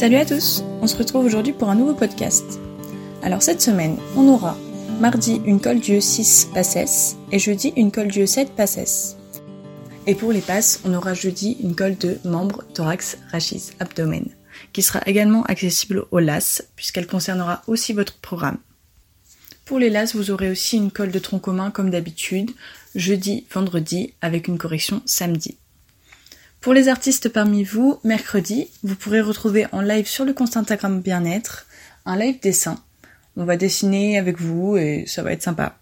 Salut à tous, on se retrouve aujourd'hui pour un nouveau podcast. Alors cette semaine, on aura mardi une colle Dieu 6 passes et jeudi une colle Dieu 7 passes. Et pour les passes, on aura jeudi une colle de membres thorax, rachis, abdomen, qui sera également accessible au LAS puisqu'elle concernera aussi votre programme. Pour les LAS, vous aurez aussi une colle de tronc commun comme d'habitude, jeudi, vendredi, avec une correction samedi. Pour les artistes parmi vous, mercredi, vous pourrez retrouver en live sur le compte Instagram Bien-être un live dessin. On va dessiner avec vous et ça va être sympa.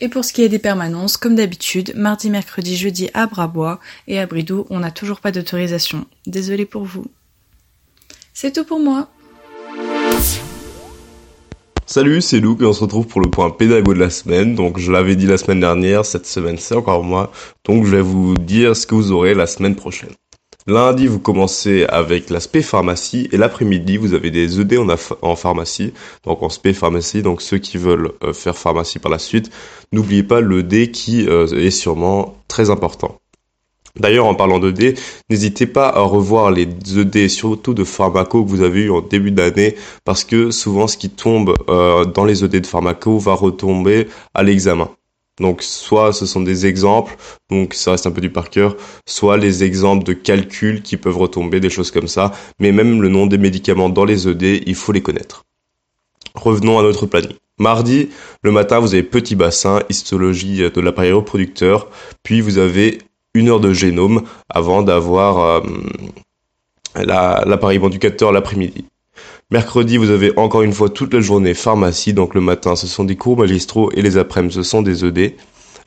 Et pour ce qui est des permanences, comme d'habitude, mardi, mercredi, jeudi à Brabois et à Bridou, on n'a toujours pas d'autorisation. Désolé pour vous. C'est tout pour moi. Salut, c'est Luc et on se retrouve pour le point pédago de la semaine. Donc je l'avais dit la semaine dernière, cette semaine c'est encore moi. Donc je vais vous dire ce que vous aurez la semaine prochaine. Lundi, vous commencez avec l'aspect pharmacie et l'après-midi, vous avez des ED en, pharmacie, donc en spé pharmacie. Donc ceux qui veulent euh, faire pharmacie par la suite, n'oubliez pas le D qui euh, est sûrement très important. D'ailleurs, en parlant d'ED, n'hésitez pas à revoir les ED, surtout de pharmaco que vous avez eu en début d'année, parce que souvent ce qui tombe euh, dans les ED de pharmaco va retomber à l'examen. Donc soit ce sont des exemples, donc ça reste un peu du par cœur, soit les exemples de calcul qui peuvent retomber, des choses comme ça, mais même le nom des médicaments dans les ED, il faut les connaître. Revenons à notre planning. Mardi, le matin, vous avez petit bassin, histologie de l'appareil reproducteur, puis vous avez une heure de génome avant d'avoir euh, l'appareil la, l'après-midi. Mercredi, vous avez encore une fois toute la journée pharmacie, donc le matin ce sont des cours magistraux et les après-midi ce sont des ED.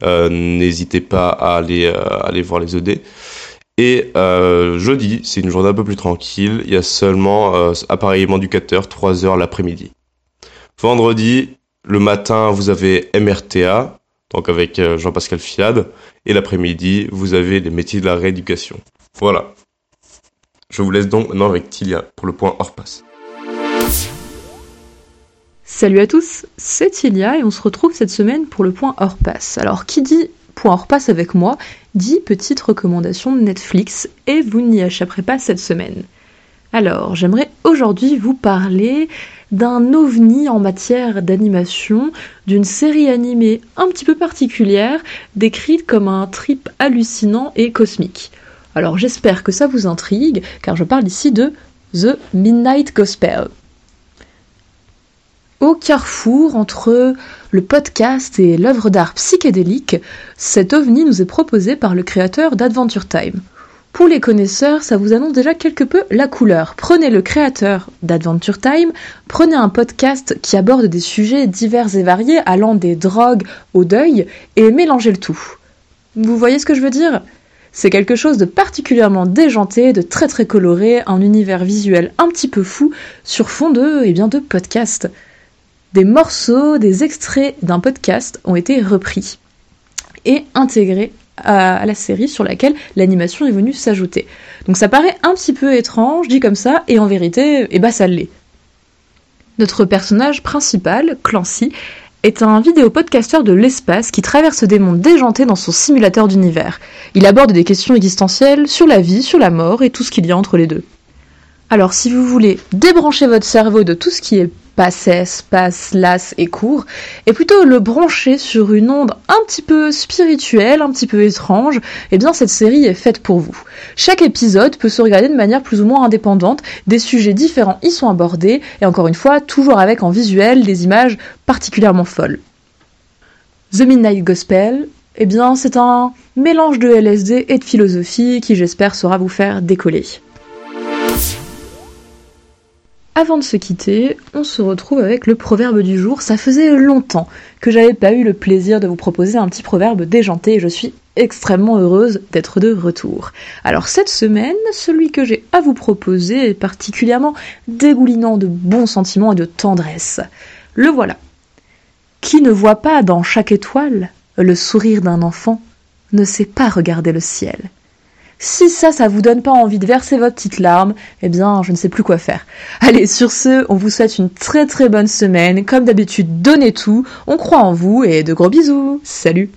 Euh, n'hésitez pas à aller, euh, voir les ED. Et jeudi, c'est une journée un peu plus tranquille, il y a seulement appareillement du 3 heures l'après-midi. Vendredi, le matin, vous avez MRTA, donc avec euh, Jean-Pascal Fiade. Et l'après-midi, vous avez les métiers de la rééducation. Voilà. Je vous laisse donc maintenant avec Tilia pour le point hors passe. Salut à tous, c'est Tilia et on se retrouve cette semaine pour le point hors passe. Alors qui dit point hors passe avec moi dit petite recommandation de Netflix et vous n'y échapperez pas cette semaine. Alors j'aimerais aujourd'hui vous parler d'un ovni en matière d'animation, d'une série animée un petit peu particulière, décrite comme un trip hallucinant et cosmique. Alors j'espère que ça vous intrigue, car je parle ici de The Midnight Gospel. Au carrefour entre le podcast et l'œuvre d'art psychédélique, cet ovni nous est proposé par le créateur d'Adventure Time. Pour les connaisseurs, ça vous annonce déjà quelque peu la couleur. Prenez le créateur d'Adventure Time, prenez un podcast qui aborde des sujets divers et variés allant des drogues au deuil et mélangez le tout. Vous voyez ce que je veux dire? C'est quelque chose de particulièrement déjanté, de très très coloré, un univers visuel un petit peu fou sur fond de, eh bien, de podcast. Des morceaux, des extraits d'un podcast ont été repris et intégrés à, la série sur laquelle l'animation est venue s'ajouter. Donc ça paraît un petit peu étrange, dit comme ça, et en vérité, eh bah ça l'est. Notre personnage principal, Clancy, est un vidéopodcasteur de l'espace qui traverse des mondes déjantés dans son simulateur d'univers. Il aborde des questions existentielles sur la vie, sur la mort et tout ce qu'il y a entre les deux. Alors si vous voulez débrancher votre cerveau de tout ce qui est passé, passe, las et court, et plutôt le brancher sur une onde un petit peu spirituelle, un petit peu étrange, eh bien cette série est faite pour vous. Chaque épisode peut se regarder de manière plus ou moins indépendante, des sujets différents y sont abordés, et encore une fois, toujours avec en visuel des images particulièrement folles. The Midnight Gospel, eh bien c'est un mélange de LSD et de philosophie qui j'espère saura vous faire décoller. Avant de se quitter, on se retrouve avec le proverbe du jour. Ça faisait longtemps que j'avais pas eu le plaisir de vous proposer un petit proverbe déjanté et je suis extrêmement heureuse d'être de retour. Alors cette semaine, celui que j'ai à vous proposer est particulièrement dégoulinant de bons sentiments et de tendresse. Le voilà. Qui ne voit pas dans chaque étoile le sourire d'un enfant ne sait pas regarder le ciel. Si ça, ça vous donne pas envie de verser votre petite larme, eh bien, je ne sais plus quoi faire. Allez, sur ce, on vous souhaite une très très bonne semaine. Comme d'habitude, donnez tout, on croit en vous et de gros bisous. Salut